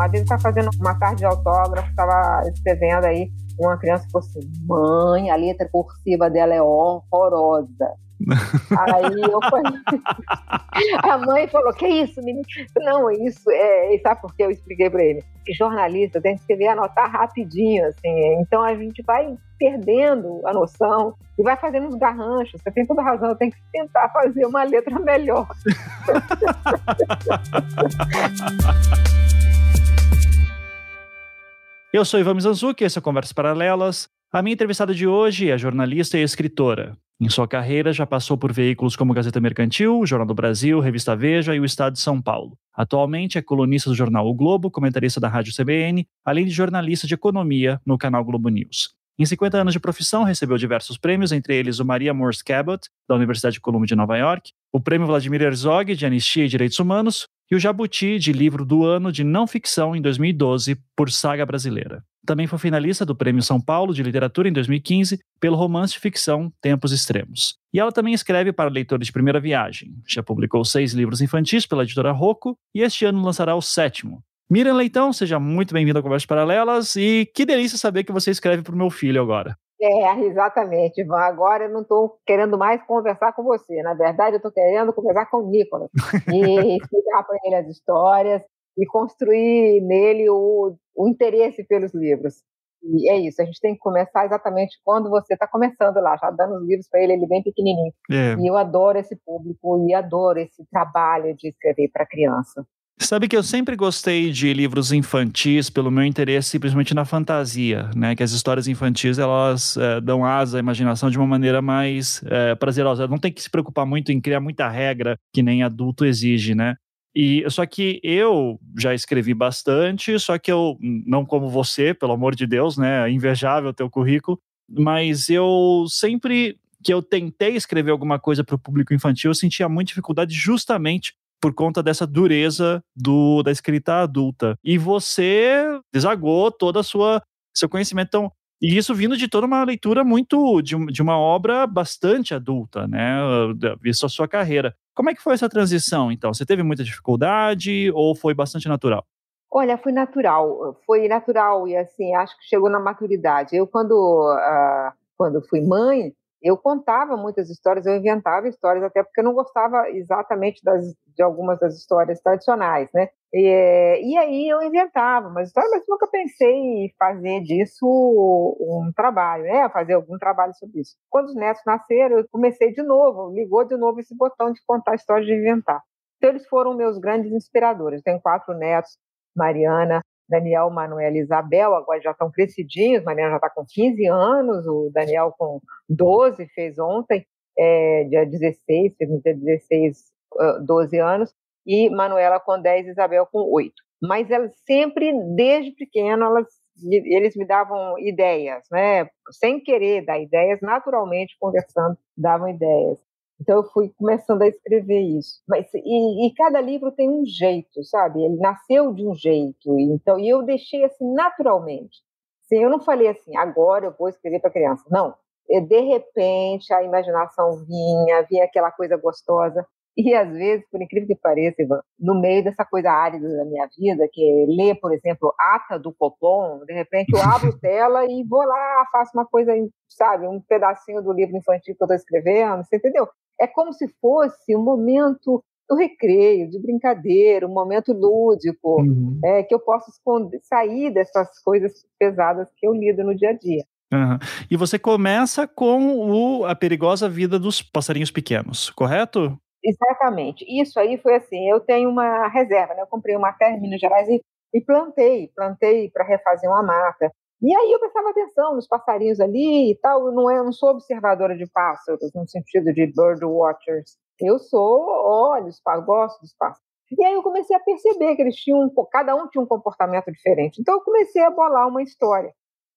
Uma vez eu estava fazendo uma tarde de autógrafo, estava escrevendo aí uma criança falou assim: mãe, a letra cursiva dela é horrorosa. Aí eu falei, a mãe falou, que isso, menino? Não, isso é, sabe por que eu expliquei para ele? Que jornalista tem que escrever, anotar rapidinho, assim, então a gente vai perdendo a noção e vai fazendo uns garranchos. Você tem toda razão, eu tenho que tentar fazer uma letra melhor. Eu sou Ivan Mizanzuki, esse é Conversas Paralelas. A minha entrevistada de hoje é jornalista e escritora. Em sua carreira, já passou por veículos como Gazeta Mercantil, Jornal do Brasil, Revista Veja e o Estado de São Paulo. Atualmente é colunista do jornal O Globo, comentarista da Rádio CBN, além de jornalista de economia no canal Globo News. Em 50 anos de profissão, recebeu diversos prêmios, entre eles o Maria Morse Cabot, da Universidade Columbia de Nova York, o Prêmio Vladimir Herzog, de Anistia e Direitos Humanos, e o Jabuti, de livro do ano de não ficção em 2012, por Saga Brasileira. Também foi finalista do Prêmio São Paulo de Literatura em 2015 pelo romance de ficção Tempos Extremos. E ela também escreve para leitores de primeira viagem. Já publicou seis livros infantis pela editora Rocco e este ano lançará o sétimo. Miriam Leitão, seja muito bem-vinda a Conversas Paralelas e que delícia saber que você escreve para o meu filho agora. É, exatamente, Ivan. Agora eu não estou querendo mais conversar com você. Na verdade, eu estou querendo conversar com o Nicolas e explicar para ele as histórias e construir nele o, o interesse pelos livros. E é isso, a gente tem que começar exatamente quando você está começando lá, já dando os livros para ele, ele bem pequenininho. É. E eu adoro esse público e adoro esse trabalho de escrever para criança. Sabe que eu sempre gostei de livros infantis pelo meu interesse principalmente na fantasia, né? Que as histórias infantis elas é, dão asa à imaginação de uma maneira mais é, prazerosa. Não tem que se preocupar muito em criar muita regra que nem adulto exige, né? E só que eu já escrevi bastante, só que eu não como você, pelo amor de Deus, né? É invejável teu currículo, mas eu sempre que eu tentei escrever alguma coisa para o público infantil, eu sentia muita dificuldade justamente por conta dessa dureza do, da escrita adulta. E você desagou toda a sua seu conhecimento. Então, e isso vindo de toda uma leitura muito de, de uma obra bastante adulta, né? Visto a sua carreira. Como é que foi essa transição, então? Você teve muita dificuldade ou foi bastante natural? Olha, foi natural, foi natural e assim, acho que chegou na maturidade. Eu quando uh, quando fui mãe, eu contava muitas histórias, eu inventava histórias, até porque eu não gostava exatamente das, de algumas das histórias tradicionais, né? E, e aí eu inventava uma história, mas nunca pensei em fazer disso um trabalho, né? Fazer algum trabalho sobre isso. Quando os netos nasceram, eu comecei de novo, ligou de novo esse botão de contar histórias de inventar. Então, eles foram meus grandes inspiradores. Tenho quatro netos, Mariana, Daniel, Manuela e Isabel, agora já estão crescidinhos, Mariana já está com 15 anos, o Daniel com 12, fez ontem, é, dia 16, fez no dia 16, 12 anos, e Manuela com 10, Isabel com 8. Mas elas sempre, desde pequeno, elas, eles me davam ideias, né? Sem querer dar ideias, naturalmente, conversando, davam ideias. Então eu fui começando a escrever isso. Mas e, e, cada livro tem um jeito, sabe? Ele nasceu de um jeito. Então e eu deixei assim naturalmente. Sim, eu não falei assim, agora eu vou escrever para criança. Não. De repente a imaginação vinha, vinha aquela coisa gostosa. E às vezes, por incrível que pareça, Ivan, no meio dessa coisa árida da minha vida, que é ler, por exemplo, Ata do Copom, de repente eu abro tela e vou lá, faço uma coisa, sabe, um pedacinho do livro infantil que eu estou escrevendo, você entendeu? É como se fosse um momento do recreio, de brincadeira, um momento lúdico, uhum. é, que eu posso esconder, sair dessas coisas pesadas que eu lido no dia a dia. Uhum. E você começa com o, a perigosa vida dos passarinhos pequenos, correto? Exatamente. Isso aí foi assim, eu tenho uma reserva, né? Eu comprei uma terra em Minas Gerais e, e plantei, plantei para refazer uma mata. E aí eu prestava atenção nos passarinhos ali e tal. Eu não, é, eu não sou observadora de pássaros, no sentido de bird watchers. Eu sou, olho, gosto dos pássaros. E aí eu comecei a perceber que eles tinham, cada um tinha um comportamento diferente. Então eu comecei a bolar uma história.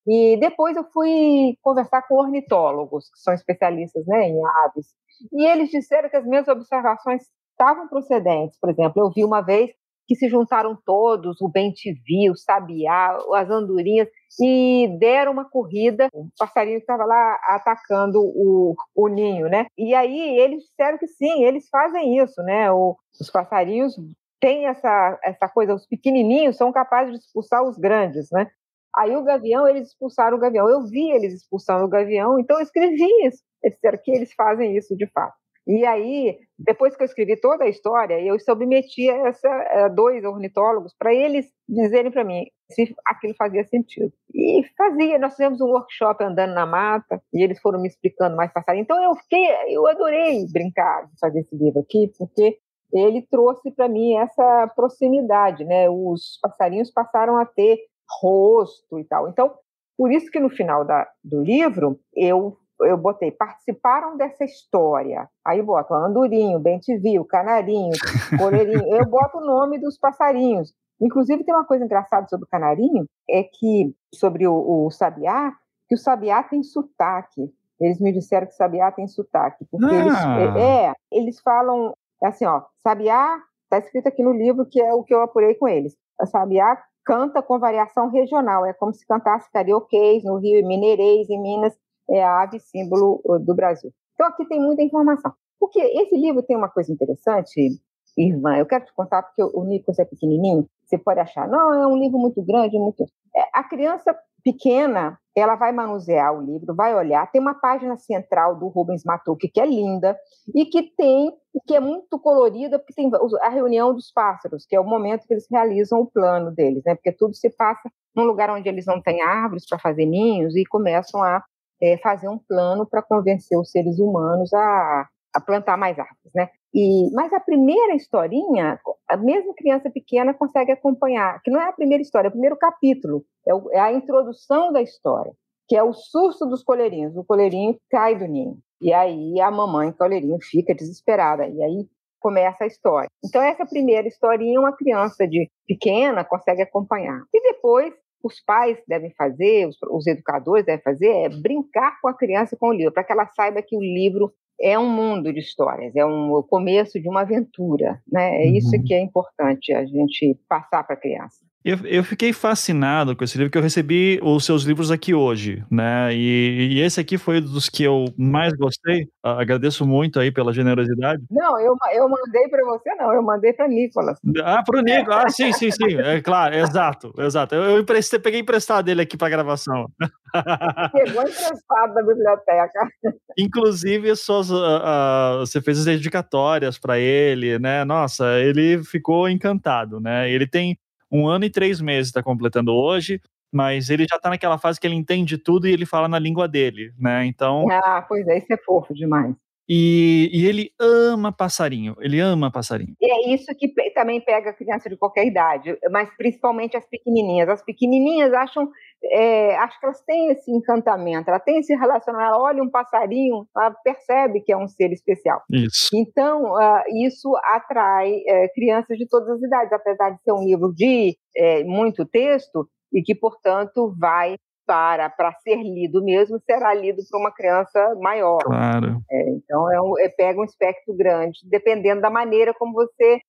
E depois eu fui conversar com ornitólogos, que são especialistas né, em aves. E eles disseram que as minhas observações estavam procedentes. Por exemplo, eu vi uma vez que se juntaram todos, o bem-te-vi, o sabiá, as andorinhas, e deram uma corrida, o passarinho estava lá atacando o, o ninho, né? E aí eles disseram que sim, eles fazem isso, né? O, os passarinhos tem essa, essa coisa, os pequenininhos são capazes de expulsar os grandes, né? Aí o gavião, eles expulsaram o gavião. Eu vi eles expulsando o gavião, então eu escrevi isso. Eles disseram que eles fazem isso de fato. E aí, depois que eu escrevi toda a história, eu submeti a, essa, a dois ornitólogos para eles dizerem para mim se aquilo fazia sentido. E fazia. Nós fizemos um workshop andando na mata e eles foram me explicando mais passarinho. Então eu fiquei, eu adorei brincar de fazer esse livro aqui, porque ele trouxe para mim essa proximidade, né? Os passarinhos passaram a ter rosto e tal. Então, por isso que no final da, do livro eu eu botei participaram dessa história. Aí boto andorinho, bem-te-viu, canarinho, coleirinho. eu boto o nome dos passarinhos. Inclusive tem uma coisa engraçada sobre o canarinho é que sobre o, o sabiá, que o sabiá tem sotaque. Eles me disseram que o sabiá tem sotaque, porque ah. eles é, é, eles falam assim, ó, sabiá está escrito aqui no livro que é o que eu apurei com eles. A sabiá canta com variação regional, é como se cantasse carioquês no Rio, mineirês em Minas, é a ave símbolo do Brasil. Então aqui tem muita informação. Porque esse livro tem uma coisa interessante, irmã, eu quero te contar porque o Nicolas é pequenininho, você pode achar, não, é um livro muito grande, muito... É, a criança pequena, ela vai manusear o livro, vai olhar, tem uma página central do Rubens Matuque que é linda e que tem, que é muito colorida, porque tem a reunião dos pássaros, que é o momento que eles realizam o plano deles, né? Porque tudo se passa num lugar onde eles não têm árvores para fazer ninhos e começam a é, fazer um plano para convencer os seres humanos a, a plantar mais árvores, né? E, mas a primeira historinha, a mesma criança pequena consegue acompanhar, que não é a primeira história, é o primeiro capítulo, é, o, é a introdução da história, que é o susto dos coleirinhos. O coleirinho cai do ninho. E aí a mamãe coleirinho fica desesperada. E aí começa a história. Então, essa primeira historinha, uma criança de pequena consegue acompanhar. E depois os pais devem fazer, os, os, educadores devem fazer, é brincar com a criança com o livro, para que ela saiba que o livro é um mundo de histórias, é um, o começo de uma aventura. Né? É uhum. isso que é importante a gente passar para a criança. Eu, eu fiquei fascinado com esse livro, que eu recebi os seus livros aqui hoje, né? E, e esse aqui foi um dos que eu mais gostei. Agradeço muito aí pela generosidade. Não, eu, eu mandei para você, não, eu mandei para Nicolas. Ah, para o Nicolas, ah, sim, sim, sim, é claro, exato, exato. Eu, eu peguei emprestado dele aqui para gravação. Pegou emprestado da biblioteca. Inclusive, suas, uh, uh, você fez as dedicatórias para ele, né? Nossa, ele ficou encantado, né? Ele tem um ano e três meses está completando hoje, mas ele já está naquela fase que ele entende tudo e ele fala na língua dele, né? Então. Ah, pois é, isso é fofo demais. E, e, ele ama passarinho, ele ama passarinho. E é isso que também pega criança de qualquer idade, mas principalmente as pequenininhas. As pequenininhas acham, é, acho que elas têm esse encantamento, ela tem esse relacionamento, ela olha um passarinho, ela percebe que é um ser especial. Isso. Então, uh, isso atrai é, crianças de todas as idades, apesar de ser um livro de é, muito texto e que, portanto, vai para para ser lido mesmo será lido por uma criança maior. Claro. É, então um, é pega um espectro grande, dependendo da maneira como você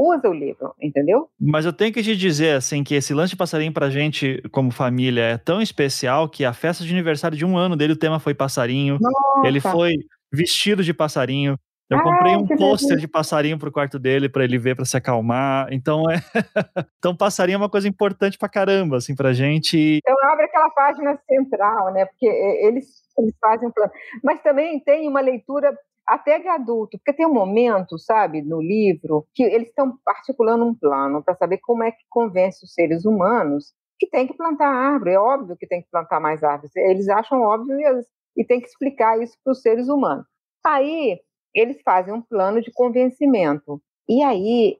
usa o livro, entendeu? Mas eu tenho que te dizer assim que esse lance de passarinho pra gente como família é tão especial que a festa de aniversário de um ano dele o tema foi passarinho. Nossa. Ele foi vestido de passarinho. Eu comprei um pôster de passarinho pro quarto dele para ele ver para se acalmar. Então é, então passarinho é uma coisa importante pra caramba assim pra gente. Então abre aquela página central, né? Porque eles eles fazem um plano. Mas também tem uma leitura até de adulto, porque tem um momento, sabe, no livro que eles estão articulando um plano para saber como é que convence os seres humanos que tem que plantar árvore. É óbvio que tem que plantar mais árvores. Eles acham óbvio e, e tem que explicar isso para os seres humanos. Aí eles fazem um plano de convencimento. E aí,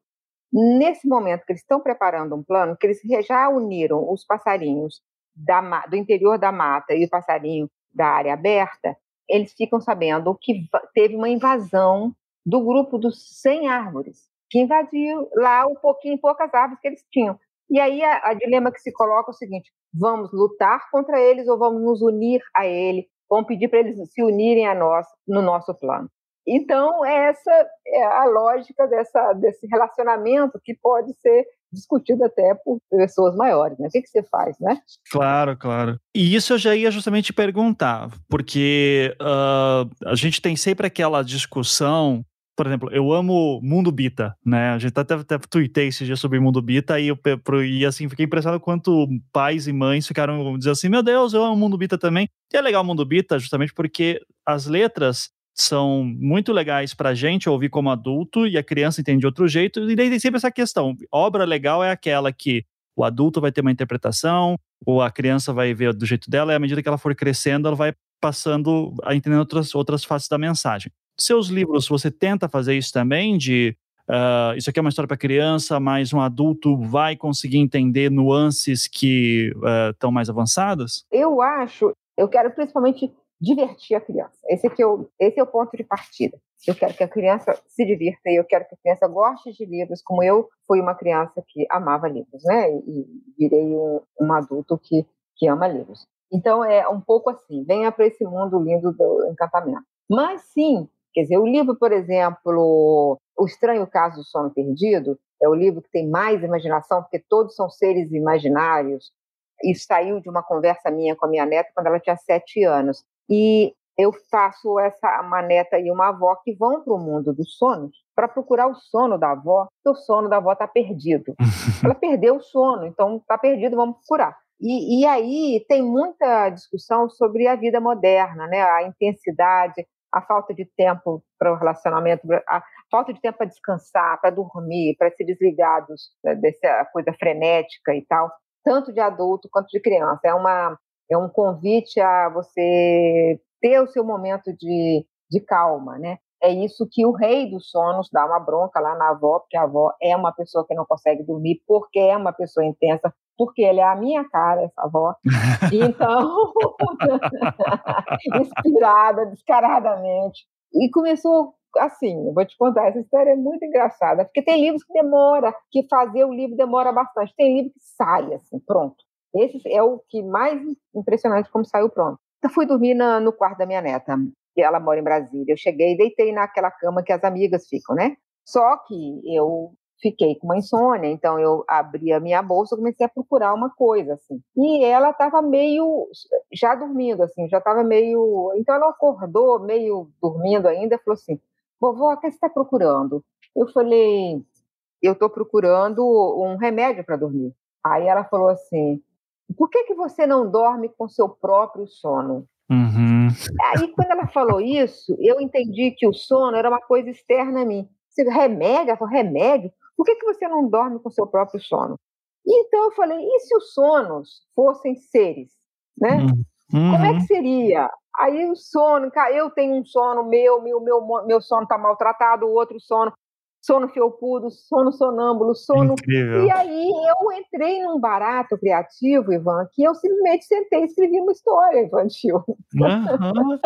nesse momento que eles estão preparando um plano, que eles já uniram os passarinhos da, do interior da mata e o passarinho da área aberta, eles ficam sabendo que teve uma invasão do grupo dos 100 árvores, que invadiu lá um pouquinho, poucas árvores que eles tinham. E aí a, a dilema que se coloca é o seguinte: vamos lutar contra eles ou vamos nos unir a ele? Vamos pedir para eles se unirem a nós no nosso plano. Então, essa é a lógica dessa, desse relacionamento que pode ser discutido até por pessoas maiores, né? O que, que você faz, né? Claro, claro. E isso eu já ia justamente perguntar, porque uh, a gente tem sempre aquela discussão por exemplo, eu amo Mundo Bita, né? A gente até, até tuitei esse dia sobre Mundo Bita e, eu, e assim, fiquei impressionado quanto pais e mães ficaram dizendo assim, meu Deus, eu amo Mundo Bita também. E é legal Mundo Bita justamente porque as letras são muito legais para a gente ouvir como adulto e a criança entende de outro jeito. E daí tem sempre essa questão. Obra legal é aquela que o adulto vai ter uma interpretação, ou a criança vai ver do jeito dela, e à medida que ela for crescendo, ela vai passando a entender outras, outras faces da mensagem. Seus livros, você tenta fazer isso também, de uh, isso aqui é uma história para criança, mas um adulto vai conseguir entender nuances que estão uh, mais avançadas? Eu acho, eu quero principalmente divertir a criança. Esse, aqui é o, esse é o ponto de partida. Eu quero que a criança se divirta e eu quero que a criança goste de livros, como eu fui uma criança que amava livros, né? E virei um, um adulto que, que ama livros. Então é um pouco assim, venha para esse mundo lindo do encantamento. Mas sim, Quer dizer, o livro, por exemplo, O Estranho Caso do Sono Perdido, é o livro que tem mais imaginação, porque todos são seres imaginários. Isso saiu de uma conversa minha com a minha neta quando ela tinha sete anos. E eu faço essa uma neta e uma avó que vão para o mundo dos sonos para procurar o sono da avó, porque o sono da avó está perdido. Ela perdeu o sono, então está perdido, vamos procurar. E, e, aí tem muita discussão sobre a vida moderna, né? a intensidade, a falta de tempo para o relacionamento, a falta de tempo para descansar, para dormir, para ser desligados dessa coisa frenética e tal, tanto de adulto quanto de criança. É, uma, é um convite a você ter o seu momento de, de calma, né? É isso que o rei dos sonos dá uma bronca lá na avó, porque a avó é uma pessoa que não consegue dormir, porque é uma pessoa intensa, porque ele é a minha cara, essa avó. Então, inspirada, descaradamente. E começou assim, eu vou te contar, essa história é muito engraçada, porque tem livros que demora, que fazer o livro demora bastante. Tem livro que sai, assim, pronto. Esse é o que mais impressionante como saiu pronto. Eu fui dormir na, no quarto da minha neta, que ela mora em Brasília. Eu cheguei e deitei naquela cama que as amigas ficam, né? Só que eu fiquei com uma insônia, então eu abri a minha bolsa e comecei a procurar uma coisa, assim. E ela estava meio, já dormindo, assim, já estava meio... Então ela acordou, meio dormindo ainda, falou assim, vovó, o que você está procurando? Eu falei, eu estou procurando um remédio para dormir. Aí ela falou assim, por que, que você não dorme com seu próprio sono? Uhum. Aí, quando ela falou isso, eu entendi que o sono era uma coisa externa a mim. Você, remédio? Ela falou, remédio? Por que, que você não dorme com seu próprio sono? Então eu falei, e se os sonos fossem seres, né? Uhum. Como é que uhum. seria? Aí o sono, eu tenho um sono meu, meu, meu, meu sono está maltratado, o outro sono sono felpudo, sono sonâmbulo, sono. Incrível. E aí eu entrei num barato criativo, Ivan, que eu simplesmente sentei e escrevi uma história infantil. Uhum.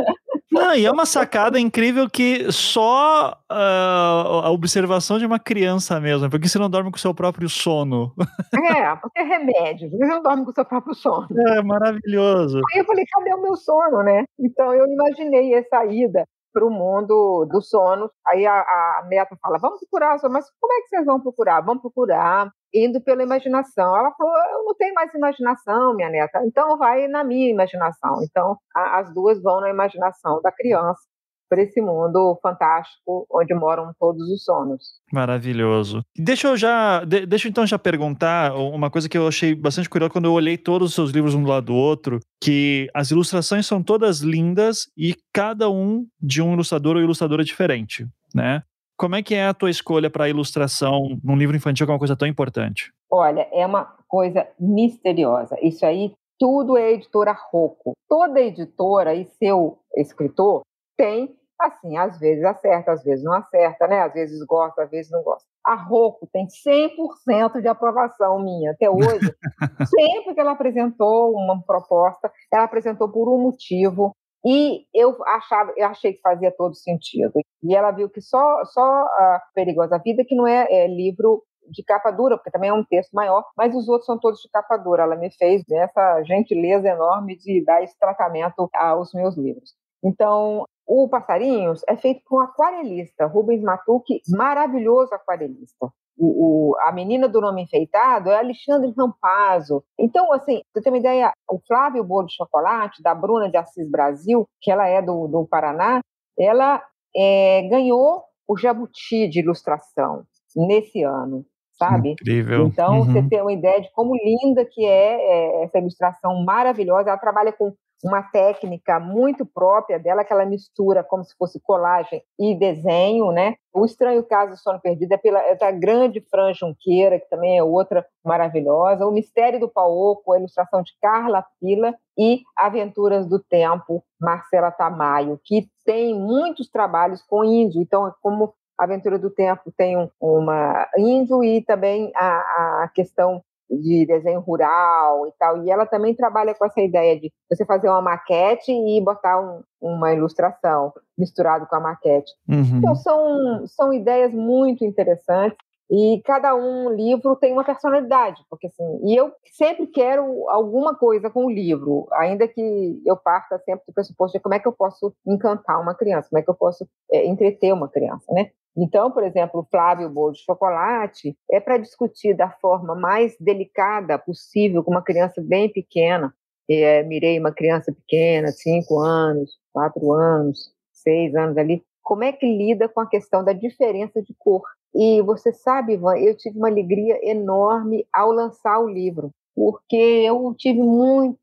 Não, e é uma sacada incrível que só uh, a observação de uma criança mesmo, porque você não dorme com o seu próprio sono. É, porque é remédio, você não dorme com o seu próprio sono. É maravilhoso. Aí eu falei, cadê o meu sono, né? Então eu imaginei essa ida para o mundo do sono. Aí a, a meta fala: vamos procurar, mas como é que vocês vão procurar? Vamos procurar indo pela imaginação. Ela falou: eu não tenho mais imaginação, minha neta, então vai na minha imaginação. Então a, as duas vão na imaginação da criança para esse mundo fantástico onde moram todos os sonos. Maravilhoso. Deixa eu já, de, deixa eu então já perguntar uma coisa que eu achei bastante curiosa quando eu olhei todos os seus livros um do lado do outro, que as ilustrações são todas lindas e cada um de um ilustrador ou ilustradora diferente, né? Como é que é a tua escolha para a ilustração num livro infantil que é uma coisa tão importante? Olha, é uma coisa misteriosa. Isso aí tudo é editora Rocco. Toda editora e seu escritor tem, assim, às vezes acerta, às vezes não acerta, né? Às vezes gosta, às vezes não gosta. A Rocco tem 100% de aprovação minha até hoje. Sempre que ela apresentou uma proposta, ela apresentou por um motivo e eu achava, eu achei que fazia todo sentido. E ela viu que só só a Perigosa Vida que não é, é livro de capa dura, porque também é um texto maior, mas os outros são todos de capa dura. Ela me fez essa gentileza enorme de dar esse tratamento aos meus livros. Então, o Passarinhos é feito por um aquarelista, Rubens Matucci, maravilhoso aquarelista. O, o, a menina do nome enfeitado é Alexandre Rampazzo. Então, assim, você tem uma ideia, o Flávio Bolo de Chocolate, da Bruna de Assis Brasil, que ela é do, do Paraná, ela é, ganhou o jabuti de ilustração nesse ano, sabe? Incrível. Então, uhum. você tem uma ideia de como linda que é, é essa ilustração maravilhosa. Ela trabalha com uma técnica muito própria dela, que ela mistura como se fosse colagem e desenho, né? O Estranho Caso do Sono Perdido é pela é da grande Fran Junqueira, que também é outra maravilhosa. O Mistério do Paoco, a ilustração de Carla Pila e Aventuras do Tempo, Marcela Tamayo, que tem muitos trabalhos com índio. Então, é como Aventura do Tempo tem um, uma índio e também a, a questão de desenho rural e tal. E ela também trabalha com essa ideia de você fazer uma maquete e botar um, uma ilustração misturado com a maquete. Uhum. Então são, são ideias muito interessantes. E cada um livro tem uma personalidade, porque assim, e eu sempre quero alguma coisa com o livro, ainda que eu parta sempre do pressuposto de como é que eu posso encantar uma criança, como é que eu posso é, entreter uma criança, né? Então, por exemplo, o Flávio Bolo de Chocolate é para discutir da forma mais delicada possível com uma criança bem pequena. É, mirei uma criança pequena, cinco anos, quatro anos, seis anos ali. Como é que lida com a questão da diferença de cor? E você sabe, Ivan, eu tive uma alegria enorme ao lançar o livro, porque eu tive muita.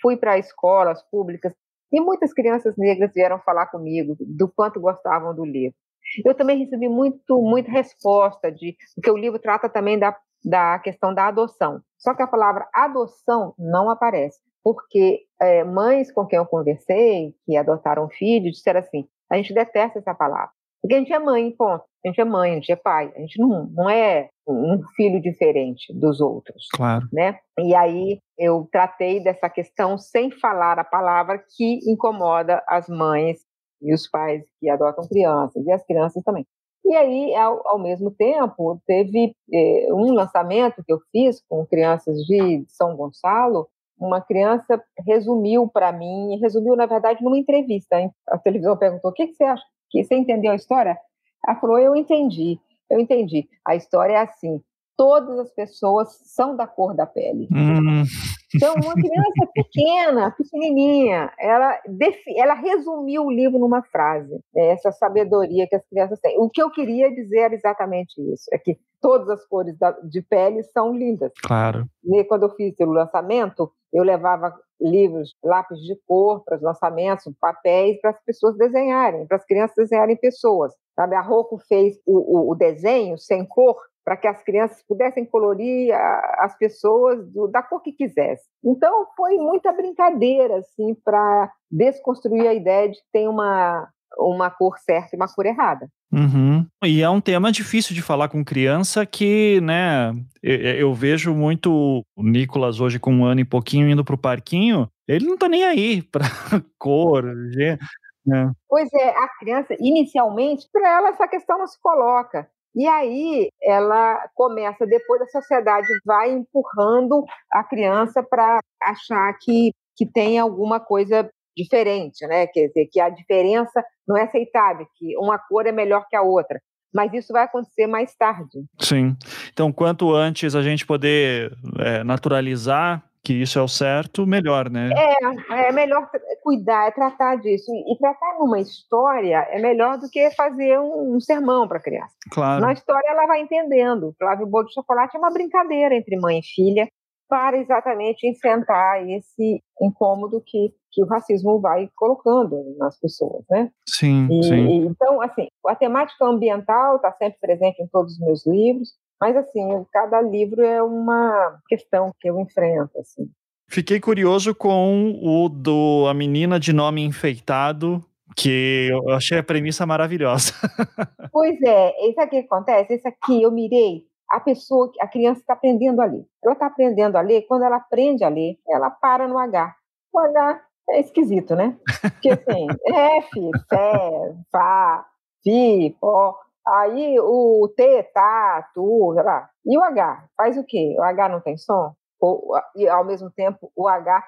Fui para escolas públicas e muitas crianças negras vieram falar comigo do quanto gostavam do livro. Eu também recebi muito, muita resposta de porque o livro trata também da, da questão da adoção. Só que a palavra adoção não aparece, porque é, mães com quem eu conversei, que adotaram filhos, disseram assim: a gente detesta essa palavra. Porque a gente é mãe, ponto. A gente é mãe, a gente é pai. A gente não, não é um filho diferente dos outros. Claro. Né? E aí eu tratei dessa questão sem falar a palavra que incomoda as mães e os pais que adotam crianças, e as crianças também. E aí, ao, ao mesmo tempo, teve eh, um lançamento que eu fiz com crianças de São Gonçalo. Uma criança resumiu para mim, resumiu, na verdade, numa entrevista. Hein? A televisão perguntou: o que, que você acha? Que você entendeu a história? Ela falou: eu entendi, eu entendi. A história é assim: todas as pessoas são da cor da pele. Hum. Então, uma criança pequena, pequenininha, ela, ela resumiu o livro numa frase, né, essa sabedoria que as crianças têm. O que eu queria dizer era exatamente isso, é que todas as cores de pele são lindas. Claro. E quando eu fiz o lançamento, eu levava livros, lápis de cor para os lançamentos, papéis para as pessoas desenharem, para as crianças desenharem pessoas. Sabe? A Rocco fez o, o, o desenho sem cor para que as crianças pudessem colorir a, as pessoas do, da cor que quisessem. Então foi muita brincadeira assim para desconstruir a ideia de que tem uma uma cor certa e uma cor errada. Uhum. E é um tema difícil de falar com criança que, né, eu, eu, vejo muito o Nicolas hoje com um ano e pouquinho indo pro parquinho, ele não tá nem aí para cor, né? Pois é, a criança, inicialmente, para ela essa questão não se coloca. E aí ela começa, depois a sociedade vai empurrando a criança para achar que, que tem alguma coisa diferente, né? Quer dizer, que a diferença não é aceitável, que uma cor é melhor que a outra. Mas isso vai acontecer mais tarde. Sim. Então, quanto antes a gente poder é, naturalizar que isso é o certo, melhor, né? É, é melhor cuidar, é tratar disso. E, tratar numa história é melhor do que fazer um, um sermão para a criança. Claro. Na história ela vai entendendo. Flávio Bolo de Chocolate é uma brincadeira entre mãe e filha para exatamente enfrentar esse incômodo que, que o racismo vai colocando nas pessoas, né? Sim, e, sim. Então, assim, a temática ambiental está sempre presente em todos os meus livros, mas, assim, cada livro é uma questão que eu enfrento, assim. Fiquei curioso com o do A Menina de Nome Enfeitado, que eu achei a premissa maravilhosa. pois é, isso aqui acontece, esse aqui eu mirei, a pessoa, a criança está aprendendo a ler. Ela está aprendendo a ler, quando ela aprende a ler, ela para no H. O H é esquisito, né? Porque assim, F, Fé, Fá, Fi, Pó, Aí o T, tá, tu, sei lá. E o H? Faz o quê? O H não tem som? Ou, e ao mesmo tempo o H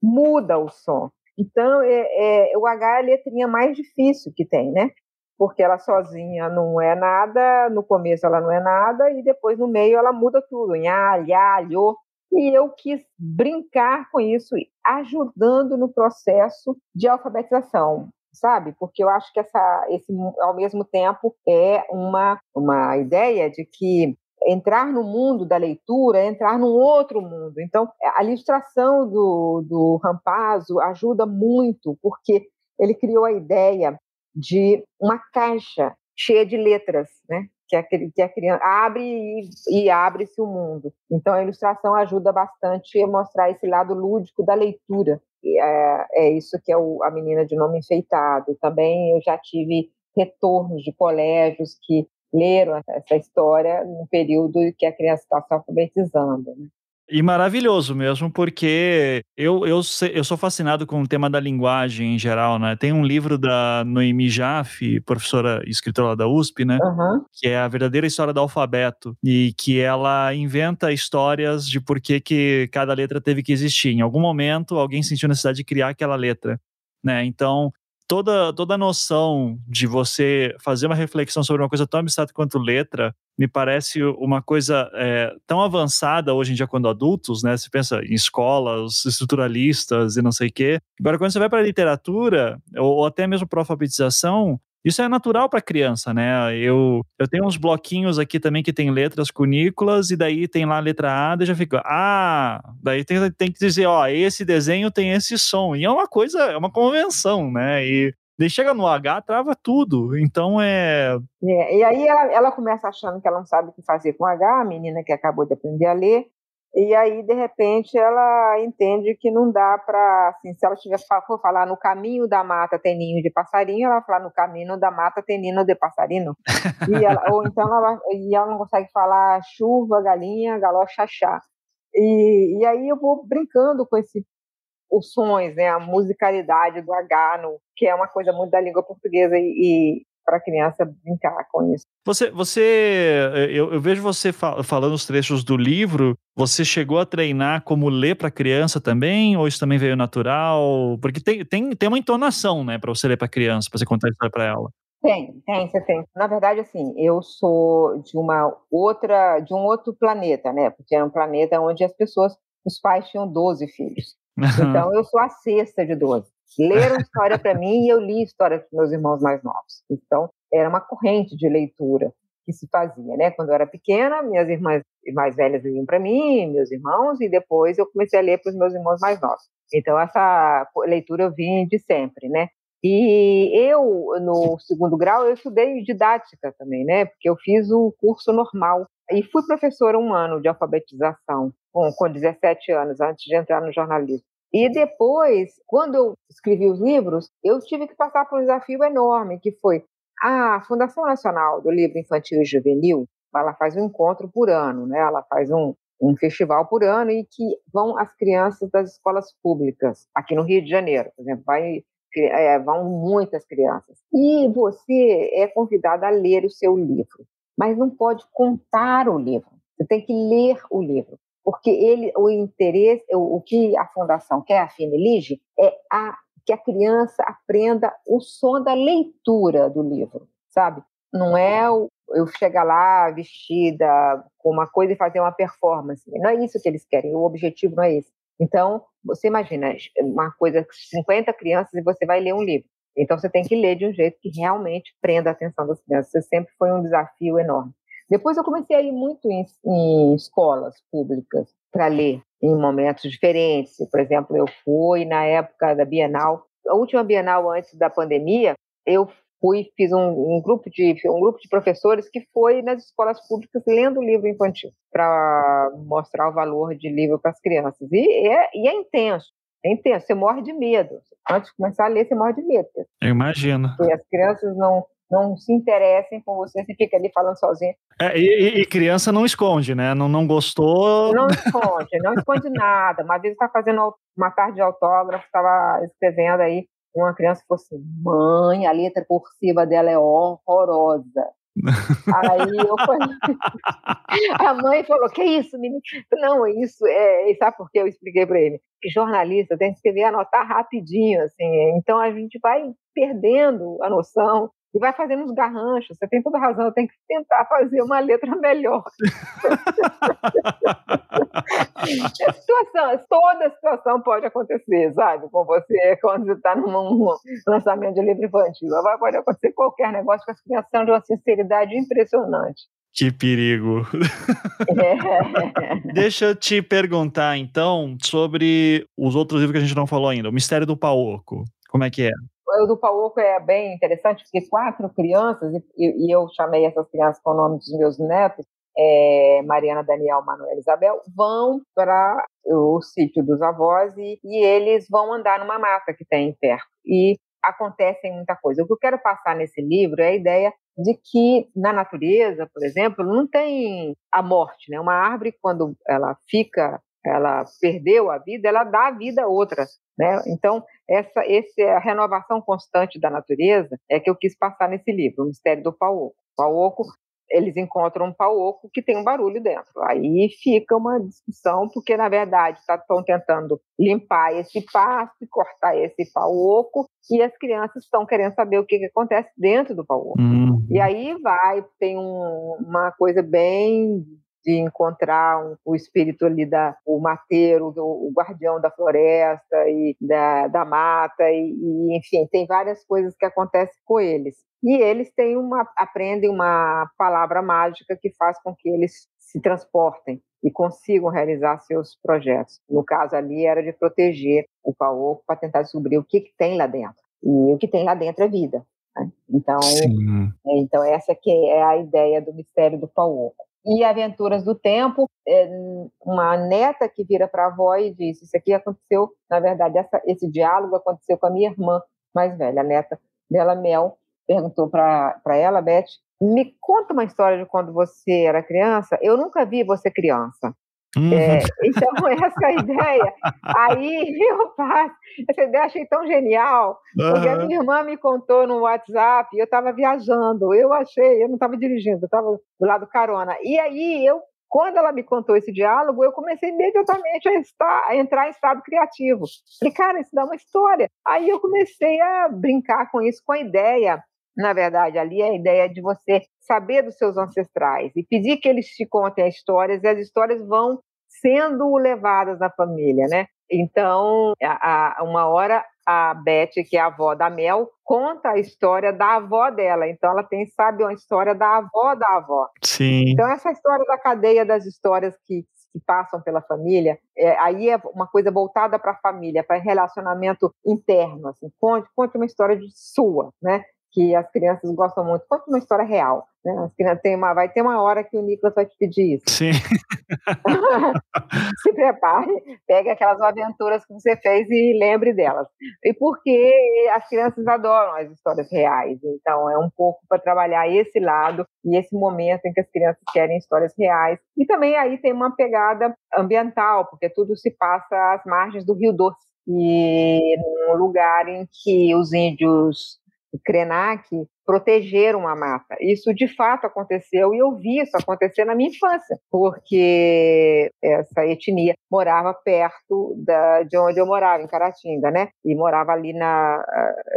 muda o som. Então, é, é, o H é a letrinha mais difícil que tem, né? Porque ela sozinha não é nada, no começo ela não é nada, e depois no meio ela muda tudo. Lhá, lhô. E eu quis brincar com isso, ajudando no processo de alfabetização sabe? Porque eu acho que essa, esse, ao mesmo tempo, é uma, uma ideia de que entrar no mundo da leitura é entrar num outro mundo. Então, a ilustração do, do Rampazzo ajuda muito, porque ele criou a ideia de uma caixa cheia de letras, né? Que a, que a criança abre e, e abre-se o mundo. Então, a ilustração ajuda bastante a mostrar esse lado lúdico da leitura. É, é isso que é o, a menina de nome enfeitado. Também eu já tive retornos de colégios que leram essa história no período que a criança está se alfabetizando. Né? E maravilhoso mesmo, porque eu, eu, eu sou fascinado com o tema da linguagem em geral, né? Tem um livro da Noemi Jaffe, professora e escritora da USP, né? Uhum. Que é a verdadeira história do alfabeto. E que ela inventa histórias de por que, que cada letra teve que existir. Em algum momento, alguém sentiu necessidade de criar aquela letra. Né? Então, toda, toda a noção de você fazer uma reflexão sobre uma coisa tão abstrata quanto letra me parece uma coisa é, tão avançada hoje em dia quando adultos, né? Você pensa em escolas estruturalistas e não sei o quê. Agora, quando você vai para a literatura, ou, ou até mesmo para alfabetização, isso é natural para criança, né? Eu, eu tenho uns bloquinhos aqui também que tem letras cunícolas, e daí tem lá a letra A, e já fica, ah, daí tem, tem que dizer, ó, esse desenho tem esse som. E é uma coisa, é uma convenção, né? E daí chega no H, trava tudo. Então é. é e aí ela, ela começa achando que ela não sabe o que fazer com H, a menina que acabou de aprender a ler. E aí, de repente, ela entende que não dá para, assim, se ela tiver, for falar no caminho da mata tem ninho de passarinho, ela vai falar no caminho da mata tem ninho de passarinho. E ela, ou então ela, e ela não consegue falar chuva, galinha, galocha, chá. E, e aí eu vou brincando com esse os sons, né, a musicalidade do H, no, que é uma coisa muito da língua portuguesa e, para a criança brincar com isso. Você, você eu, eu vejo você fal falando os trechos do livro. Você chegou a treinar como ler para criança também, ou isso também veio natural? Porque tem, tem, tem uma entonação, né, para você ler para criança, para você contar a história para ela. Tem, tem, você tem. Na verdade, assim, eu sou de uma outra, de um outro planeta, né? Porque era um planeta onde as pessoas, os pais tinham 12 filhos. Então eu sou a sexta de 12 leram história para mim e eu li história para meus irmãos mais novos. Então, era uma corrente de leitura que se fazia, né? Quando eu era pequena, minhas irmãs mais velhas liam para mim, meus irmãos, e depois eu comecei a ler para os meus irmãos mais novos. Então, essa leitura eu vim de sempre, né? E eu, no segundo grau, eu estudei didática também, né? Porque eu fiz o curso normal e fui professora um ano de alfabetização, com, com 17 anos, antes de entrar no jornalismo. E depois, quando eu escrevi os livros, eu tive que passar por um desafio enorme, que foi a Fundação Nacional do Livro Infantil e Juvenil, ela faz um encontro por ano, né? ela faz um, um festival por ano e que vão as crianças das escolas públicas, aqui no Rio de Janeiro, por exemplo, vai, é, vão muitas crianças. E você é convidado a ler o seu livro, mas não pode contar o livro, você tem que ler o livro porque ele, o interesse, o, o que a fundação quer, a Finelige, é a, que a criança aprenda o som da leitura do livro, sabe? Não é o, eu chegar lá vestida com uma coisa e fazer uma performance. Não é isso que eles querem, o objetivo não é esse. Então, você imagina uma coisa, 50 crianças e você vai ler um livro. Então, você tem que ler de um jeito que realmente prenda a atenção das crianças. Isso sempre foi um desafio enorme. Depois eu comecei a ir muito em, em escolas públicas para ler em momentos diferentes. Por exemplo, eu fui na época da Bienal, a última Bienal antes da pandemia, eu fui fiz um, um, grupo de um grupo de professores que foi nas escolas públicas lendo livro infantil para mostrar o valor de livro para as crianças. E é, e é intenso é intenso. Você morre de medo. Antes de começar a ler você morre de medo. Eu imagino. Porque as crianças não não se interessem por você, você fica ali falando sozinho. É, e, e, criança não esconde, né? Não, não gostou. Não esconde, não esconde nada. Uma vez está fazendo uma tarde de autógrafo, estava escrevendo aí, uma criança falou assim: mãe, a letra cursiva dela é horrorosa. Aí eu falei, a mãe falou: Que isso, menino? Não, isso é. Sabe por que eu expliquei para ele? Que jornalista tem que escrever, anotar rapidinho, assim. Então a gente vai perdendo a noção e vai fazendo uns garranchos. Você tem toda razão, eu tenho que tentar fazer uma letra melhor. situação, toda situação pode acontecer, sabe? Com você, quando você está num lançamento de livro infantil. Pode acontecer qualquer negócio com as crianças são de uma sinceridade impressionante. Que perigo. É. Deixa eu te perguntar, então, sobre os outros livros que a gente não falou ainda. O Mistério do Paoco. Como é que é? O do Paoco é bem interessante, porque quatro crianças, e, e eu chamei essas crianças com o nome dos meus netos, é, Mariana, Daniel, Manuel Isabel, vão para o sítio dos avós e, e, eles vão andar numa mata que tem perto. E acontece muita coisa. O que eu quero passar nesse livro é a ideia de que na natureza, por exemplo, não tem a morte, né? Uma árvore quando ela fica, ela perdeu a vida, ela dá a vida a outra, né? Então essa, essa é a renovação constante da natureza é que eu quis passar nesse livro, o Mistério do Pauoco. Pauoco eles encontram um pau oco que tem um barulho dentro. Aí fica uma discussão, porque na verdade estão tá, tentando limpar esse pasto, cortar esse pau oco, e as crianças estão querendo saber o que, que acontece dentro do pau oco. Uhum. E aí vai, tem um, uma coisa bem de encontrar um, o espírito ali da o mateiro, o, o guardião da floresta e da, da mata e, e, enfim tem várias coisas que acontecem com eles e eles têm uma aprendem uma palavra mágica que faz com que eles se transportem e consigam realizar seus projetos. No caso ali era de proteger o Paoco para tentar descobrir o que, que, tem lá dentro. E o que tem lá dentro é vida. Né? Então, é, então essa que é a ideia do mistério do Paoco. E Aventuras do Tempo, é uma neta que vira para a avó e diz: Isso aqui aconteceu, na verdade, essa, esse diálogo aconteceu com a minha irmã mais velha, a neta dela, Mel, perguntou para ela, Beth, me conta uma história de quando você era criança. Eu nunca vi você criança. Uhum. É, então, essa ideia, aí eu faço, essa ideia achei tão genial, porque uhum. a minha irmã me contou no WhatsApp, eu estava viajando, eu achei, eu não estava dirigindo, eu estava do lado carona, e aí eu, quando ela me contou esse diálogo, eu comecei imediatamente a, estar, a entrar em estado criativo, falei, cara, isso dá uma história, aí eu comecei a brincar com isso, com a ideia. Na verdade, ali é a ideia de você saber dos seus ancestrais e pedir que eles te contem as histórias e as histórias vão sendo levadas na família, né? Então, a, a, uma hora a Beth, que é a avó da Mel, conta a história da avó dela. Então, ela tem, sabe, uma história da avó da avó. Sim. Então, essa história da cadeia das histórias que, que passam pela família, é, aí é uma coisa voltada para a família, para relacionamento interno. Assim, conte, conte uma história de sua, né? Que as crianças gostam muito. Conta uma história real. Né? As crianças tem uma, vai ter uma hora que o Nicolas vai te pedir isso. Sim. Se prepare, pegue aquelas aventuras que você fez e lembre delas. E porque as crianças adoram as histórias reais. Então, é um pouco para trabalhar esse lado e esse momento em que as crianças querem histórias reais. E também aí tem uma pegada ambiental, porque tudo se passa às margens do Rio Doce. E num lugar em que os índios Krenak protegeram a mata. Isso de fato aconteceu e eu vi isso acontecer na minha infância, porque essa etnia morava perto da, de onde eu morava, em Caratinga, né? E morava ali na,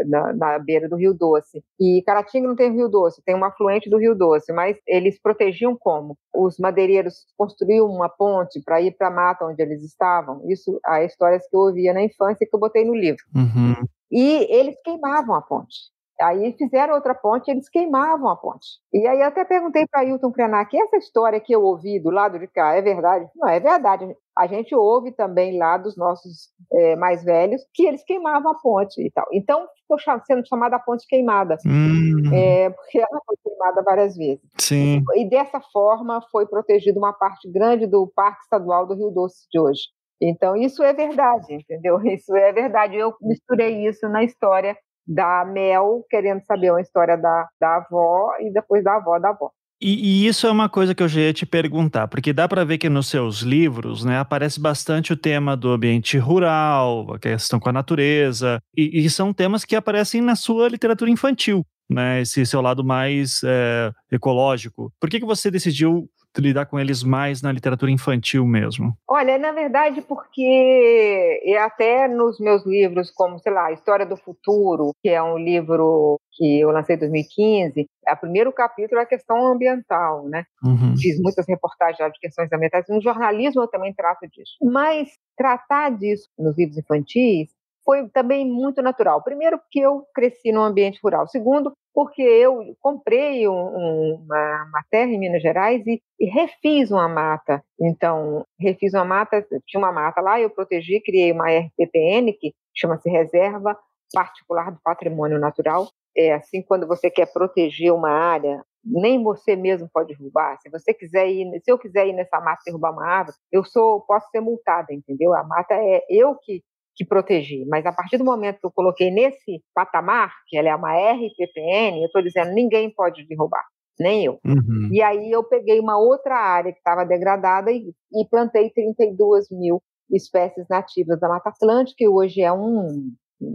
na, na, beira do Rio Doce. E Caratinga não tem Rio Doce, tem uma afluente do Rio Doce, mas eles protegiam como? Os madeireiros construíam uma ponte para ir para a mata onde eles estavam. Isso, há histórias que eu ouvia na infância que eu botei no livro. Uhum. E eles queimavam a ponte. Aí fizeram outra ponte, eles queimavam a ponte. E aí até perguntei para Ailton Krenak, essa história que eu ouvi do lado de cá, é verdade? Não, é verdade. A gente ouve também lá dos nossos é, mais velhos que eles queimavam a ponte e tal. Então ficou sendo chamada a ponte queimada, hum. é, porque ela foi queimada várias vezes. Sim. E dessa forma foi protegida uma parte grande do Parque Estadual do Rio Doce de hoje. Então, isso é verdade, entendeu? Isso é verdade. Eu misturei isso na história da Mel querendo saber uma história da, da avó e depois da avó da avó. E, e, isso é uma coisa que eu já ia te perguntar, porque dá para ver que nos seus livros né, aparece bastante o tema do ambiente rural, a questão com a natureza, e, e são temas que aparecem na sua literatura infantil, né, esse seu lado mais é, ecológico. Por que, que você decidiu lidar com eles mais na literatura infantil mesmo? Olha, na verdade, porque até nos meus livros, como, sei lá, História do Futuro, que é um livro que eu lancei em 2015, o primeiro capítulo é a questão ambiental, né? Uhum. Fiz muitas reportagens de questões ambientais. No jornalismo eu também trato disso. Mas tratar disso nos livros infantis foi também muito natural. Primeiro, porque eu cresci num ambiente rural. Segundo, porque eu comprei um, uma, uma, terra em Minas Gerais e, e, refiz uma mata. Então, refiz uma mata, tinha uma mata lá, eu protegi, criei uma RPPN, que chama-se Reserva Particular do Patrimônio Natural. É assim, quando você quer proteger uma área, nem você mesmo pode derrubar. Se você quiser ir, se eu quiser ir nessa mata e derrubar uma árvore, eu sou, posso ser multada, entendeu? A mata é eu que que proteger. Mas a partir do momento que eu coloquei nesse patamar, que ela é uma RPPN, eu estou dizendo ninguém pode derrubar, nem eu. Uhum. E aí eu peguei uma outra área que estava degradada e, e plantei 32 mil espécies nativas da Mata Atlântica, que hoje é um.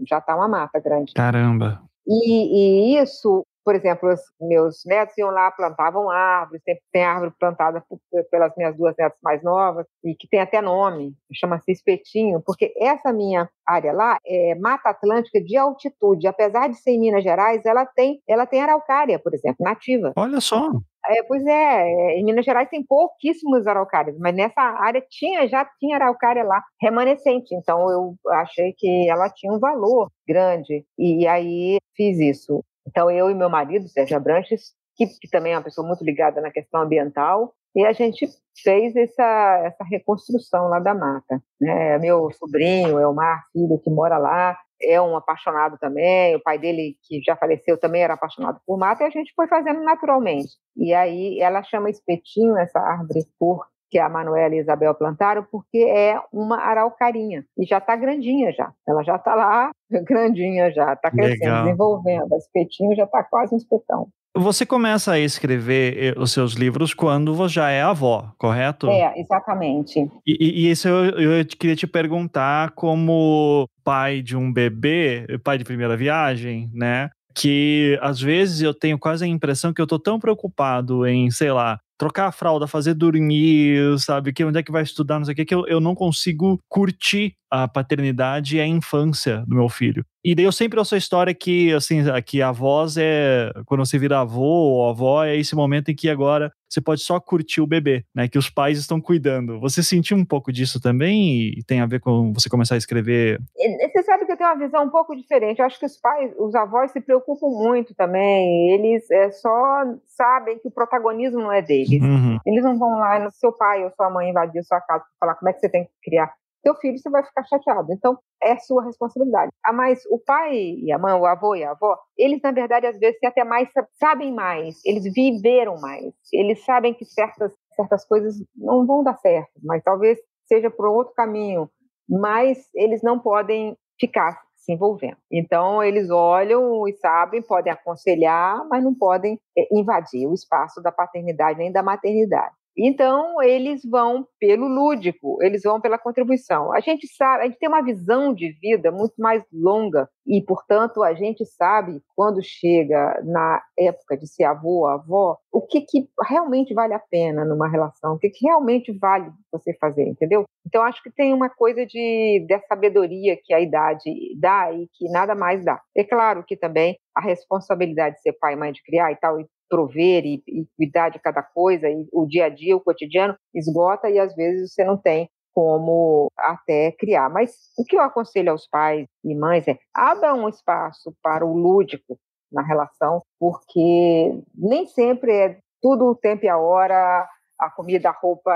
já está uma mata grande. Caramba! E, e, isso por exemplo, os meus netos iam lá, plantavam árvores, sempre tem árvore plantada pelas minhas duas netas mais novas, e que tem até nome, chama-se espetinho, porque essa minha área lá é Mata Atlântica de altitude. Apesar de ser em Minas Gerais, ela tem, ela tem araucária, por exemplo, nativa. Olha só! É, pois é, é em Minas Gerais tem pouquíssimos araucárias, mas nessa área tinha, já tinha araucária lá, remanescente. Então eu achei que ela tinha um valor grande. E aí fiz isso. Então, eu e meu marido, Sérgio Abranches, que, que, também é uma pessoa muito ligada na questão ambiental, e a gente fez essa, essa reconstrução lá da mata. Né? Meu sobrinho, Elmar, filho, que mora lá, é um apaixonado também, o pai dele, que já faleceu, também era apaixonado por mata, e a gente foi fazendo naturalmente. E aí ela chama espetinho essa árvore por que a Manuela e a Isabel plantaram, porque é uma araucarinha. E já está grandinha já. Ela já está lá, grandinha já, está crescendo, Legal. desenvolvendo. O espetinho já está quase um espetão. Você começa a escrever eh, os seus livros quando você já é avó, correto? É, exatamente. E, e isso eu, eu queria te perguntar como pai de um bebê, pai de primeira viagem, né? Que às vezes eu tenho quase a impressão que eu tô tão preocupado em, sei lá, trocar a fralda, fazer dormir, sabe? Que onde é que vai estudar, não sei o que, que eu, eu não consigo curtir a paternidade e a infância do meu filho. E daí eu sempre ouço a história que, assim, que a voz é. Quando você vira avô ou avó, é esse momento em que agora você pode só curtir o bebê, né? Que os pais estão cuidando. Você sentiu um pouco disso também? E tem a ver com você começar a escrever? Você sabe que eu tenho uma visão um pouco diferente. Eu acho que os pais, os avós se preocupam muito também. Eles é, só sabem que o protagonismo não é deles. Uhum. Eles não vão lá no seu pai ou sua mãe invadir sua casa para falar como é que você tem que criar seu filho você vai ficar chateado. Então, é sua responsabilidade. Ah, mas o pai e a mãe, o avô e a avó, eles, na verdade, às vezes até mais sabem mais, eles viveram mais, eles sabem que certas, certas coisas não vão dar certo, mas talvez seja por outro caminho, mas eles não podem ficar se envolvendo. Então, eles olham e sabem, podem aconselhar, mas não podem eh, invadir o espaço da paternidade nem da maternidade. Então, eles vão pelo lúdico, eles vão pela contribuição. A gente sabe, a gente tem uma visão de vida muito mais longa e, portanto, a gente sabe quando chega na época de ser avô, avó, o que, que realmente vale a pena numa relação, o que, que realmente vale você fazer, entendeu? Então, acho que tem uma coisa de dessa sabedoria que a idade dá e que nada mais dá. É claro que também a responsabilidade de ser pai e mãe de criar e tal, e prover e, e cuidar de cada coisa, e o dia a dia, o cotidiano, esgota e às vezes você não tem como até criar. Mas o que eu aconselho aos pais e mães é abra um espaço para o lúdico na relação, porque nem sempre é tudo o tempo e a hora, a comida, a roupa,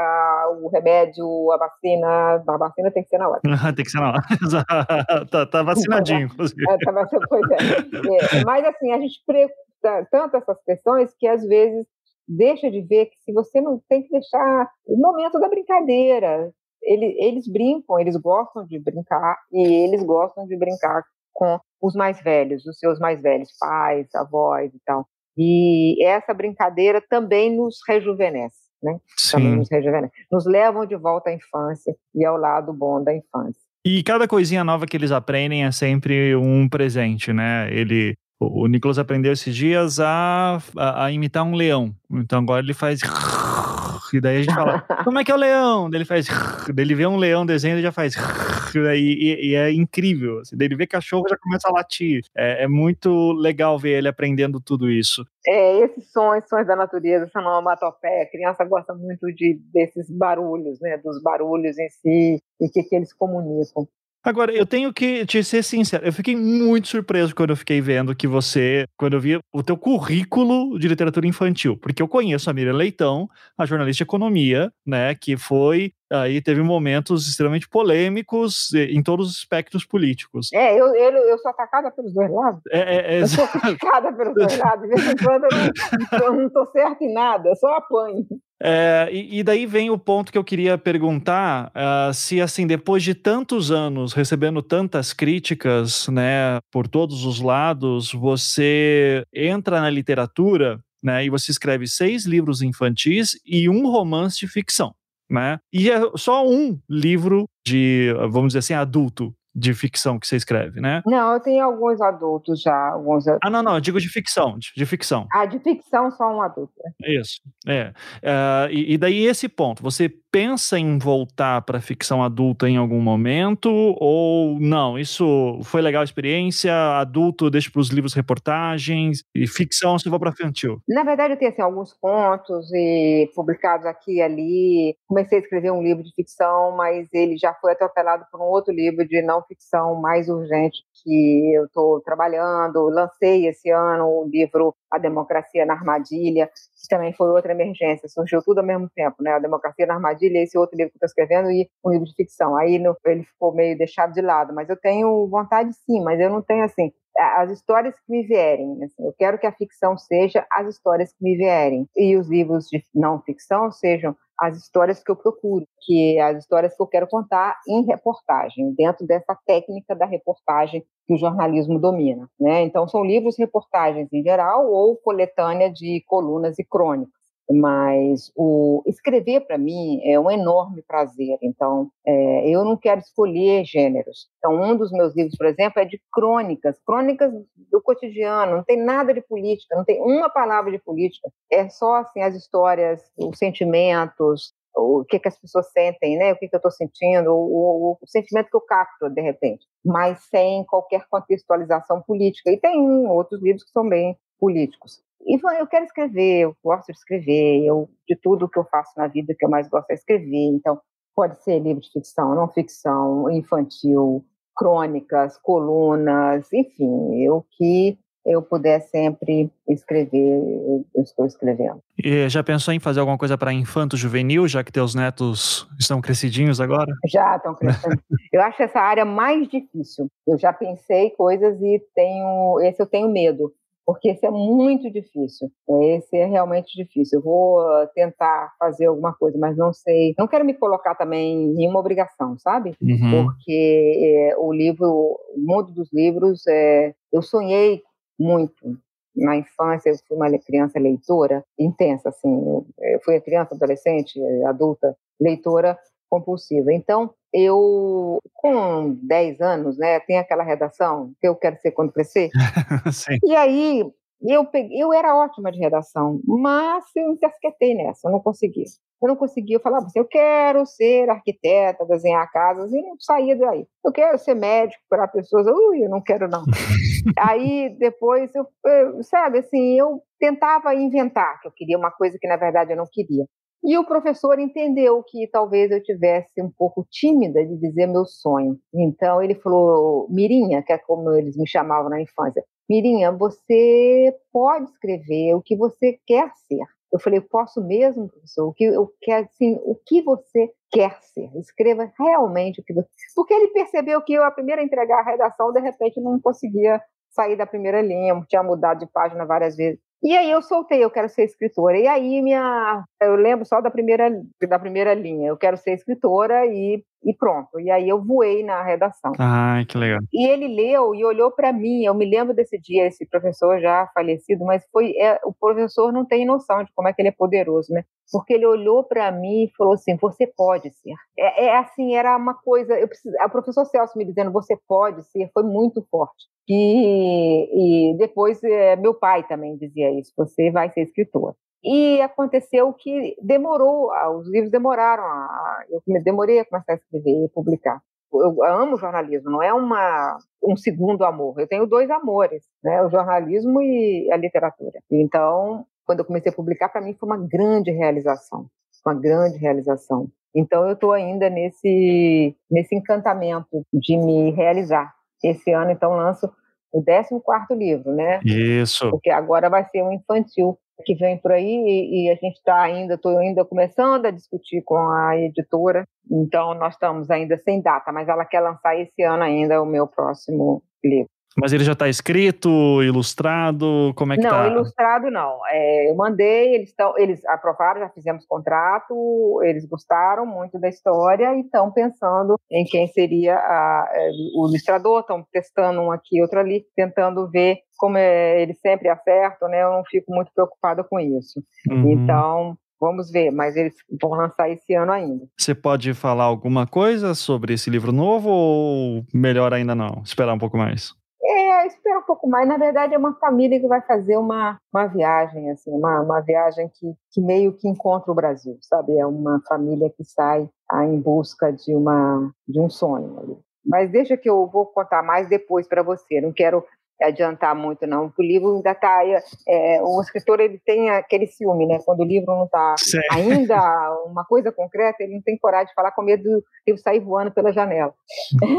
o remédio, a vacina. A vacina tem que ser na hora. tem que ser na hora. tá, tá vacinadinho, inclusive. É, tá, é. é. Mas assim, a gente tanto essas questões que às vezes deixa de ver que se você não tem que deixar o momento da brincadeira. Ele, eles brincam, eles gostam de brincar e eles gostam de brincar com os mais velhos, os seus mais velhos, pais, avós e tal. E essa brincadeira também nos rejuvenesce, né? Sim. Também nos rejuvenesce. Nos levam de volta à infância e ao lado bom da infância. E cada coisinha nova que eles aprendem é sempre um presente, né? Ele o, Nicolas aprendeu esses dias a, a, a, imitar um leão. Então agora ele faz. e daí a gente fala, como é que é o leão? Daí ele faz, daí ele vê um leão desenho e já faz, e, e, é incrível. Assim, daí ele vê cachorro já começa a latir. É, é, muito legal ver ele aprendendo tudo isso. É, esses sons, sons da natureza, essa onomatopeia, a criança gosta muito de, desses barulhos, né, dos barulhos em si, e o que, que eles comunicam. Agora, eu tenho que te ser sincero, eu fiquei muito surpreso quando eu fiquei vendo que você, quando eu vi o teu currículo de literatura infantil, porque eu conheço a Miriam Leitão, a jornalista de economia, né, que foi aí teve momentos extremamente polêmicos em todos os espectros políticos. É, eu, eu, eu sou atacada pelos dois lados. É, é, é eu sou atacada pelos dois lados. De vez em quando eu não, estou certa em nada, só apanho. É, e, e, daí vem o ponto que eu queria perguntar: uh, se, assim, depois de tantos anos recebendo tantas críticas, né, por todos os lados, você entra na literatura, né, e você escreve seis livros infantis e um romance de ficção, né? E é só um livro de, vamos dizer assim, adulto de ficção que você escreve, né? Não, eu tenho alguns adultos já. Alguns... Ah, não, não, eu digo de ficção, de, de ficção. Ah, de ficção só um adulto. Isso, é. Uh, e, e, daí esse ponto, você pensa em voltar para ficção adulta em algum momento ou não? Isso foi legal a experiência, adulto deixa para os livros reportagens e ficção se for para infantil? Na verdade eu tenho assim, alguns contos e publicados aqui e ali. Comecei a escrever um livro de ficção, mas ele já foi atropelado por um outro livro de não ficção mais urgente que eu estou trabalhando. Lancei esse ano o livro A Democracia na Armadilha, que também foi outra emergência, surgiu tudo ao mesmo tempo, né? A Democracia na Armadilha, esse outro livro que estou escrevendo e um livro de ficção. Aí no, ele ficou meio deixado de lado, mas eu tenho vontade sim, mas eu não tenho assim as histórias que me vierem. Assim, eu quero que a ficção seja as histórias que me vierem e os livros de não ficção sejam as histórias que eu procuro, que as histórias que eu quero contar em reportagem, dentro dessa técnica da reportagem que o jornalismo domina. Né? Então, são livros, reportagens em geral, ou coletânea de colunas e crônicas mas o escrever para mim é um enorme prazer. Então, é, eu não quero escolher gêneros. Então, um dos meus livros, por exemplo, é de crônicas, crônicas do cotidiano. Não tem nada de política, não tem uma palavra de política. É só assim as histórias, os sentimentos, o que, que as pessoas sentem, né? O que, que eu estou sentindo, o, o, o, sentimento que eu capto de repente, mas sem qualquer contextualização política. E tem outros livros que são bem políticos. E eu quero escrever, eu gosto de escrever, eu, de tudo que eu faço na vida, que eu mais gosto é escrever. Então, pode ser livro de ficção, não ficção, infantil, crônicas, colunas, enfim, o que eu puder sempre escrever, eu estou escrevendo. E já pensou em fazer alguma coisa para infanto juvenil, já que teus netos estão crescidinhos agora? Já estão crescendo. eu acho essa área mais difícil. Eu já pensei coisas e tenho, esse eu tenho medo porque esse é muito difícil. Né? Esse é realmente difícil. Eu vou ah, tentar fazer alguma coisa, mas não sei. Não quero me colocar também em nenhuma obrigação, sabe? Uhum. Porque é, o livro, o mundo dos livros, é, eu sonhei muito. Na infância, eu fui uma criança leitora intensa, assim. Eu, eu fui a criança, adolescente, adulta, leitora compulsiva. Então, eu, com 10 anos, né, tem aquela redação que eu quero ser quando crescer. e aí, eu, peguei, eu era ótima de redação, mas eu encasquetei nessa, eu não conseguia. Eu não conseguia, eu falava assim, eu quero ser arquiteta, desenhar casas, e não saía daí. Eu quero ser médico, para pessoas, ui, eu não quero não. aí, depois, eu, eu, sabe, assim, eu tentava inventar, que eu queria uma coisa que, na verdade, eu não queria. E o professor entendeu que talvez eu tivesse um pouco tímida de dizer meu sonho. Então ele falou: Mirinha, que é como eles me chamavam na infância, Mirinha, você pode escrever o que você quer ser. Eu falei, posso mesmo, professor? O que eu quero, assim, o que você quer ser? Escreva realmente o que você. Porque ele percebeu que eu, a primeira a entregar a redação, de repente não conseguia sair da primeira linha, tinha mudado de página várias vezes. E aí eu soltei, eu quero ser escritora. E aí minha, eu lembro só da primeira da primeira linha, eu quero ser escritora e e pronto. E aí eu voei na redação. Ai, que legal. E ele leu e olhou para mim. Eu me lembro desse dia, esse professor já falecido, mas foi é, o professor não tem noção de como é que ele é poderoso, né? Porque ele olhou para mim e falou assim: "Você pode ser". É, é assim, era uma coisa. Eu preciso, o professor Celso me dizendo: "Você pode ser", foi muito forte. E, e depois é, meu pai também dizia isso: "Você vai ser escritor". E aconteceu que demorou, os livros demoraram, a, eu demorei a começar a escrever e publicar. Eu amo jornalismo, não é uma, um segundo amor. Eu tenho dois amores, né? o jornalismo e a literatura. Então, quando eu comecei a publicar, para mim foi uma grande realização, uma grande realização. Então, eu estou ainda nesse, nesse encantamento de me realizar. Esse ano, então, lanço o 14 livro, né? Isso. Porque agora vai ser um infantil que vem por aí e, e a gente está ainda, estou ainda começando a discutir com a editora, então nós estamos ainda sem data, mas ela quer lançar esse ano ainda o meu próximo livro. Mas ele já está escrito, ilustrado? Como é que não, tá? Não, ilustrado não. É, eu mandei, eles estão, eles aprovaram, já fizemos contrato, eles gostaram muito da história e estão pensando em quem seria a, é, o ilustrador, estão testando um aqui, outro ali, tentando ver como é, eles sempre acertam, né? Eu não fico muito preocupada com isso. Uhum. Então, Vamos ver, mas eles vão lançar esse ano ainda. Você pode falar alguma coisa sobre esse livro novo ou melhor ainda não? Esperar um pouco mais? Um pouco mais. Na verdade, é uma família que vai fazer uma, uma viagem, assim, uma, uma viagem que, que meio que encontra o Brasil, sabe? É uma família que sai ah, em busca de, uma, de um sonho ali. Mas deixa que eu vou contar mais depois para você. Não quero adiantar muito não, porque o livro ainda está, é, o escritor ele tem aquele ciúme, né, quando o livro não está ainda uma coisa concreta, ele não tem coragem de falar com medo do livro sair voando pela janela.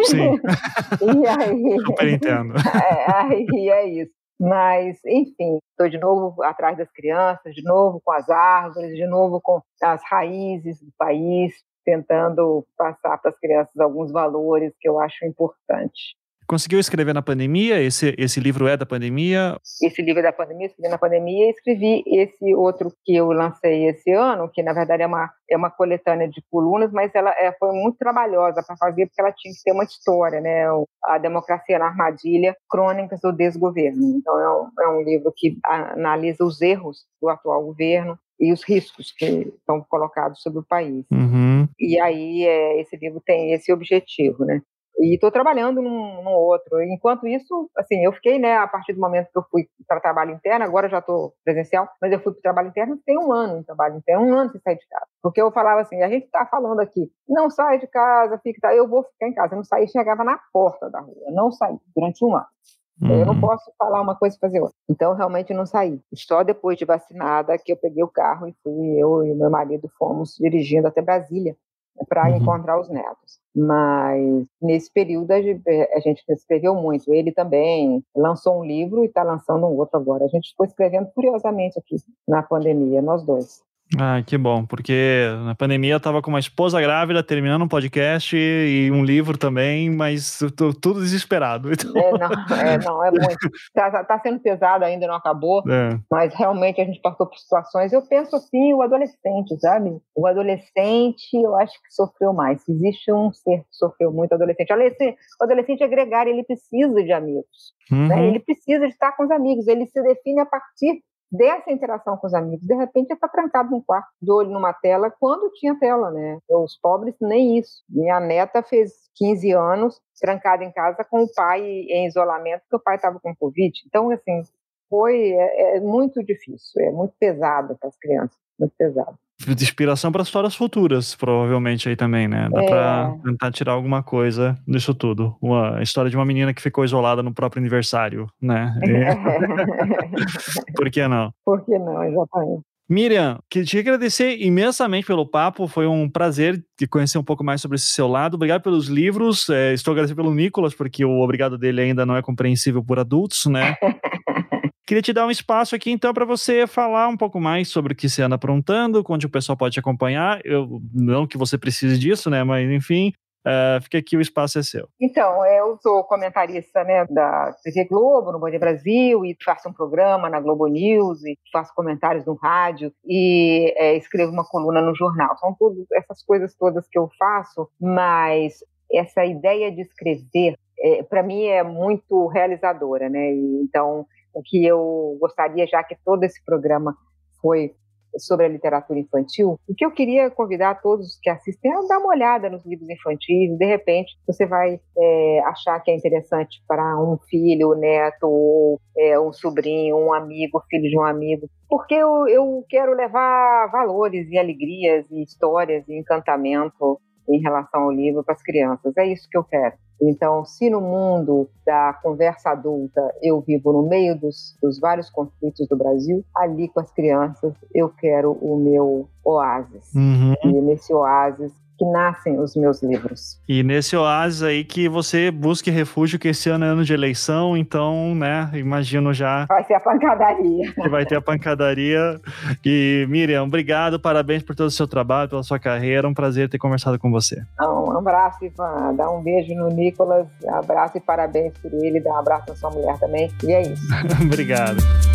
Sim, e aí, super entendo. É, aí é isso. Mas, enfim, estou de novo atrás das crianças, de novo com as árvores, de novo com as raízes do país, tentando passar para as crianças alguns valores que eu acho importantes. Conseguiu escrever na pandemia? Esse, esse livro é da pandemia? Esse livro é da pandemia, escrevi na pandemia e escrevi esse outro que eu lancei esse ano, que na verdade é uma, é uma coletânea de colunas, mas ela é, foi muito trabalhosa para fazer, porque ela tinha que ter uma história, né? A Democracia na Armadilha, Crônicas do Desgoverno. Então é um, é um livro que analisa os erros do atual governo, e os riscos que estão colocados sobre o país. Uhum. E aí é, esse livro tem esse objetivo, né? E estou trabalhando num, num, outro. Enquanto isso, assim, eu fiquei, né, a partir do momento que eu fui para trabalho interno, agora já estou presencial, mas eu fui para trabalho interno, tem um ano em trabalho interno, um ano sem sair de casa. Porque eu falava assim, a gente está falando aqui, não sai de casa, fica, tá, eu vou ficar em casa. Eu não saí, chegava na porta da rua, não saí durante um ano. Uhum. Eu não uhum. posso falar uma coisa e fazer outra. Então, realmente, não saí. Só depois de vacinada que eu peguei o carro e fui, eu e meu marido fomos dirigindo até Brasília para uhum. encontrar os netos. Mas nesse período a gente escreveu muito. Ele também lançou um livro e está lançando um outro agora. A gente ficou escrevendo curiosamente aqui na pandemia, nós dois. Ah, que bom, porque na pandemia eu tava com uma esposa grávida, terminando um podcast e um livro também, mas eu tô tudo desesperado. Então... É, não, é, não, é muito. Tá, tá sendo pesado ainda, não acabou, é. mas realmente a gente passou por situações. Eu penso assim, o adolescente, sabe? O adolescente, eu acho que sofreu mais. Existe um ser que sofreu muito, adolescente. O adolescente é gregário, ele precisa de amigos. Né? Uhum. Né? Ele precisa de estar com os amigos, ele se define a partir dessa interação com os amigos. De repente, está trancado num quarto, de olho numa tela, quando tinha tela, né? Os pobres, nem isso. Minha neta fez 15 anos, trancada em casa com o pai em isolamento, porque o pai estava com Covid. Então, assim, foi é, é muito difícil, é muito pesado para as crianças, muito pesado de inspiração para histórias futuras, provavelmente aí também, né? Dá é. para tentar tirar alguma coisa disso tudo. Uma história de uma menina que ficou isolada no próprio aniversário, né? Por que não? Por que não, exatamente. Miriam, queria te agradecer imensamente pelo papo, foi um prazer te conhecer um pouco mais sobre esse seu lado. Obrigado pelos livros, é, estou agradecendo pelo Nicolas, porque o obrigado dele ainda não é compreensível por adultos, né? Queria te dar um espaço aqui, então, para você falar um pouco mais sobre o que você anda aprontando, onde o pessoal pode te acompanhar. Eu, não que você precise disso, né? Mas, enfim, uh, fica aqui, o espaço é seu. Então, eu sou comentarista né, da TV Globo, no Dia Brasil, e faço um programa na Globo News, e faço comentários no rádio, e é, escrevo uma coluna no jornal. São todas essas coisas todas que eu faço, mas essa ideia de escrever, é, para mim, é muito realizadora, né? Então o que eu gostaria, já que todo esse programa foi sobre a literatura infantil, o que eu queria convidar todos que assistem a dar uma olhada nos livros infantis, de repente você vai é, achar que é interessante para um filho, um neto, ou é, um sobrinho, um amigo, filho de um amigo, porque eu, eu quero levar valores e alegrias e histórias e encantamento em relação ao livro para as crianças. É isso que eu quero. Então, se no mundo da conversa adulta eu vivo no meio dos, dos vários conflitos do Brasil, ali com as crianças eu quero o meu oásis. Uhum. E nesse oásis que nascem os meus livros. E nesse oásis aí que você busque refúgio, que esse ano é ano de eleição, então, né, imagino já. Vai ser a pancadaria. Que vai ter a pancadaria. E, Miriam, obrigado, parabéns por todo o seu trabalho, pela sua carreira. Um prazer ter conversado com você. Um abraço, Ivan. Dá um beijo no Nicolas, abraço e parabéns por ele, dá um abraço na sua mulher também. E é isso. obrigado.